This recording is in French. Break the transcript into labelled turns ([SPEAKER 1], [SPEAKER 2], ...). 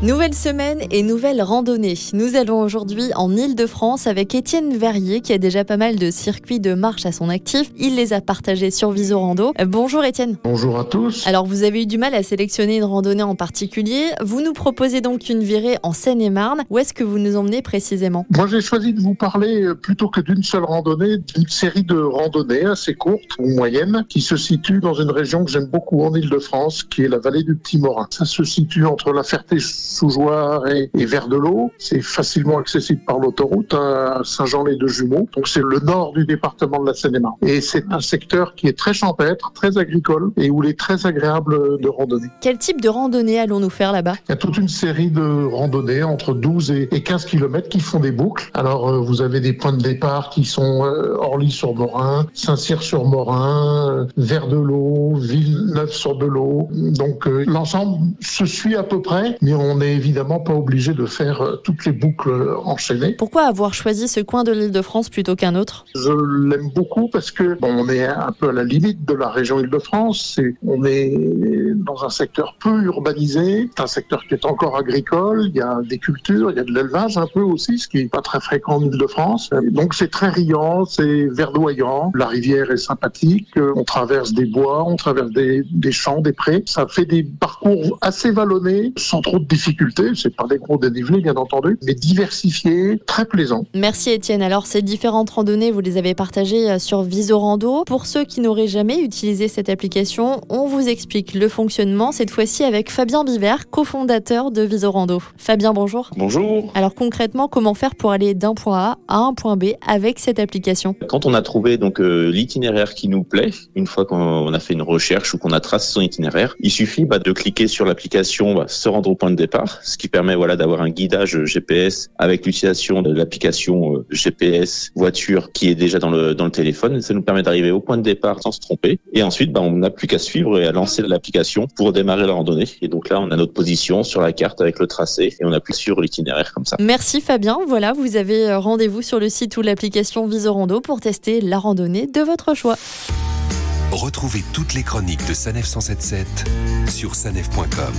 [SPEAKER 1] Nouvelle semaine et nouvelle randonnée. Nous allons aujourd'hui en Ile-de-France avec Étienne Verrier qui a déjà pas mal de circuits de marche à son actif. Il les a partagés sur Visorando. Euh, bonjour Étienne.
[SPEAKER 2] Bonjour à tous.
[SPEAKER 1] Alors vous avez eu du mal à sélectionner une randonnée en particulier. Vous nous proposez donc une virée en Seine-et-Marne. Où est-ce que vous nous emmenez précisément?
[SPEAKER 2] Moi j'ai choisi de vous parler euh, plutôt que d'une seule randonnée, d'une série de randonnées assez courtes ou moyennes qui se situent dans une région que j'aime beaucoup en Ile-de-France qui est la vallée du Petit Morin. Ça se situe entre la Ferté Sous-Jouarre et, et vers de l'eau. C'est facilement accessible par l'autoroute à Saint-Jean-les-Deux-Jumeaux. Donc c'est le nord du département de la Seine-et-Marne. Et c'est un secteur qui est très champêtre, très agricole et où il est très agréable de randonner.
[SPEAKER 1] Quel type de randonnée allons-nous faire là-bas?
[SPEAKER 2] Il y a toute une série de randonnées entre 12 et et 15 km qui font des boucles. Alors euh, vous avez des points de départ qui sont euh, Orly-sur-Morin, Saint-Cyr-sur-Morin, euh, vers de l'eau, Villeneuve-sur-Belot. Donc l'ensemble se suit à peu près, mais on n'est évidemment pas obligé de faire euh, toutes les boucles euh, enchaînées.
[SPEAKER 1] Pourquoi avoir choisi ce coin de l'Île-de-France plutôt qu'un autre?
[SPEAKER 2] Je l'aime beaucoup parce que bon, on est un peu à la limite de la région Île-de-France. On est dans un secteur peu urbanisé, c'est un secteur qui est encore agricole. Il y a des cultures, il y a de l'élevage un peu aussi, ce qui est pas très fréquent en Île-de-France. Donc c'est très riant, c'est verdoyant. La rivière est sympathique. On traverse des bois, on traverse des, des champs, des prés. Ça fait des parcours assez vallonnés, sans trop de difficultés. C'est pas des gros dénivelés, bien entendu, mais diversifiés, très plaisants.
[SPEAKER 1] Merci Étienne. Alors ces différentes randonnées, vous les avez partagées euh, sur Visorando. Pour ceux qui n'auraient jamais utilisé cette application, on vous explique le fonctionnement, cette fois-ci avec Fabien Biver, cofondateur de Visorando. Fabien, bonjour.
[SPEAKER 3] Bonjour.
[SPEAKER 1] Alors concrètement, comment faire pour aller d'un point A à un point B avec cette application?
[SPEAKER 3] Quand on a trouvé donc euh, l'itinéraire qui nous plaît, une fois qu'on a fait une recherche ou qu'on a tracé son itinéraire, il suffit bah, de cliquer sur l'application bah, se rendre au point de départ, ce qui permet voilà d'avoir un guidage GPS avec l'utilisation de l'application euh, GPS voiture qui est déjà dans le dans le téléphone. Ça nous permet d'arriver au point de départ sans se tromper. Et ensuite, bah, on n'a plus qu'à suivre et à lancer l'application pour démarrer la randonnée. Et donc là, on a notre position sur la carte avec le tracé et on appuie sur l'itinéraire comme ça.
[SPEAKER 1] Merci Fabien. Voilà, vous avez euh, rendez-vous sur le site ou l'application Visorando pour tester la randonnée de votre choix.
[SPEAKER 4] Retrouvez toutes les chroniques de Sanef 177 sur sanef.com.